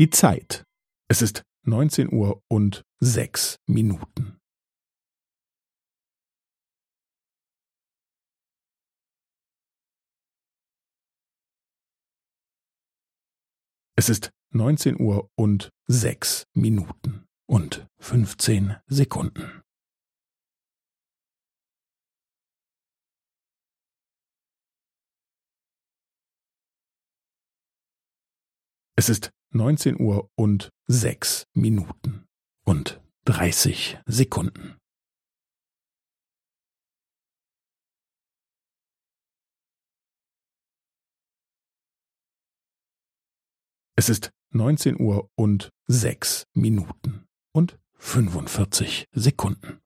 Die Zeit. Es ist neunzehn Uhr und sechs Minuten. Es ist neunzehn Uhr und sechs Minuten und fünfzehn Sekunden. Es ist neunzehn Uhr und sechs Minuten und dreißig Sekunden. Es ist neunzehn Uhr und sechs Minuten und fünfundvierzig Sekunden.